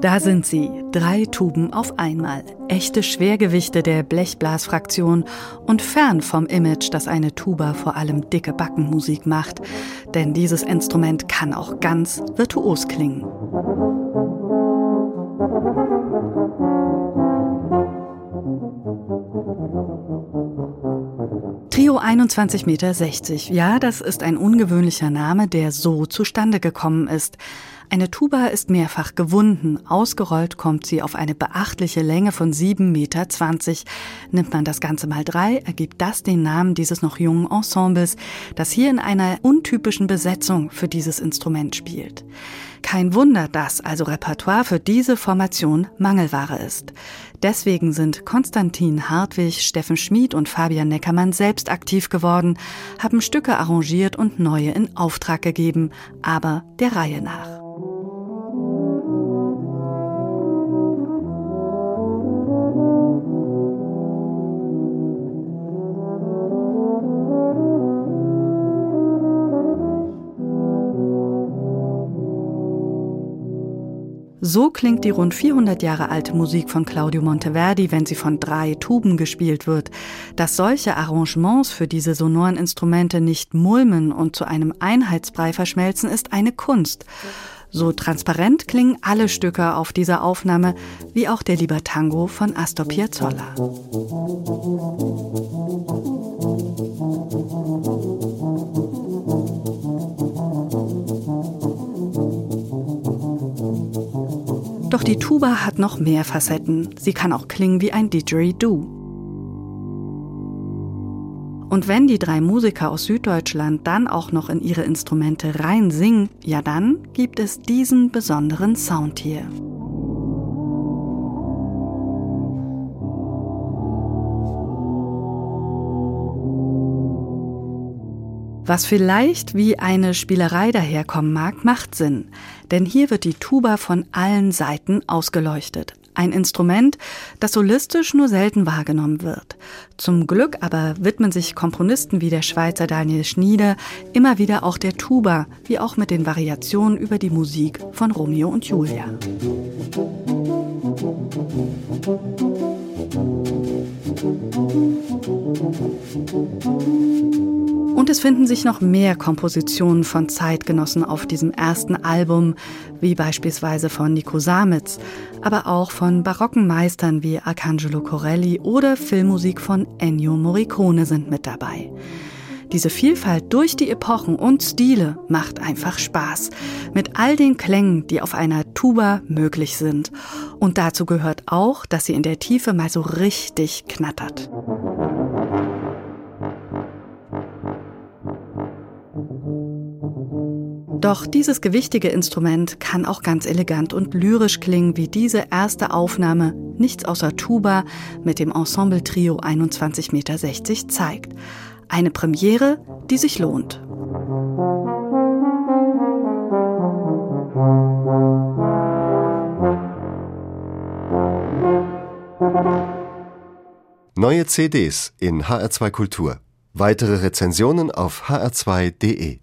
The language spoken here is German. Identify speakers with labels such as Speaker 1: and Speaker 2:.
Speaker 1: Da sind sie, drei Tuben auf einmal, echte Schwergewichte der Blechblasfraktion und fern vom Image, dass eine Tuba vor allem dicke Backenmusik macht, denn dieses Instrument kann auch ganz virtuos klingen. Trio 21,60 Meter. Ja, das ist ein ungewöhnlicher Name, der so zustande gekommen ist. Eine Tuba ist mehrfach gewunden. Ausgerollt kommt sie auf eine beachtliche Länge von 7,20 Meter. Nimmt man das Ganze mal drei, ergibt das den Namen dieses noch jungen Ensembles, das hier in einer untypischen Besetzung für dieses Instrument spielt. Kein Wunder, dass also Repertoire für diese Formation Mangelware ist. Deswegen sind Konstantin Hartwig, Steffen Schmid und Fabian Neckermann selbst aktiv geworden, haben Stücke arrangiert und neue in Auftrag gegeben, aber der Reihe nach. So klingt die rund 400 Jahre alte Musik von Claudio Monteverdi, wenn sie von drei Tuben gespielt wird. Dass solche Arrangements für diese sonoren Instrumente nicht mulmen und zu einem Einheitsbrei verschmelzen, ist eine Kunst. So transparent klingen alle Stücke auf dieser Aufnahme, wie auch der Libertango von Astor Piazzolla. Doch die Tuba hat noch mehr Facetten. Sie kann auch klingen wie ein Didgeridoo. Und wenn die drei Musiker aus Süddeutschland dann auch noch in ihre Instrumente rein singen, ja dann gibt es diesen besonderen Sound hier. Was vielleicht wie eine Spielerei daherkommen mag, macht Sinn, denn hier wird die Tuba von allen Seiten ausgeleuchtet. Ein Instrument, das solistisch nur selten wahrgenommen wird. Zum Glück aber widmen sich Komponisten wie der Schweizer Daniel Schnieder immer wieder auch der Tuba, wie auch mit den Variationen über die Musik von Romeo und Julia. Und es finden sich noch mehr Kompositionen von Zeitgenossen auf diesem ersten Album, wie beispielsweise von Nico Samitz, aber auch von barocken Meistern wie Arcangelo Corelli oder Filmmusik von Ennio Morricone sind mit dabei. Diese Vielfalt durch die Epochen und Stile macht einfach Spaß. Mit all den Klängen, die auf einer Tuba möglich sind. Und dazu gehört auch, dass sie in der Tiefe mal so richtig knattert. Doch dieses gewichtige Instrument kann auch ganz elegant und lyrisch klingen, wie diese erste Aufnahme Nichts außer Tuba mit dem Ensemble Trio 21,60 Meter zeigt. Eine Premiere, die sich lohnt.
Speaker 2: Neue CDs in HR2 Kultur. Weitere Rezensionen auf hr2.de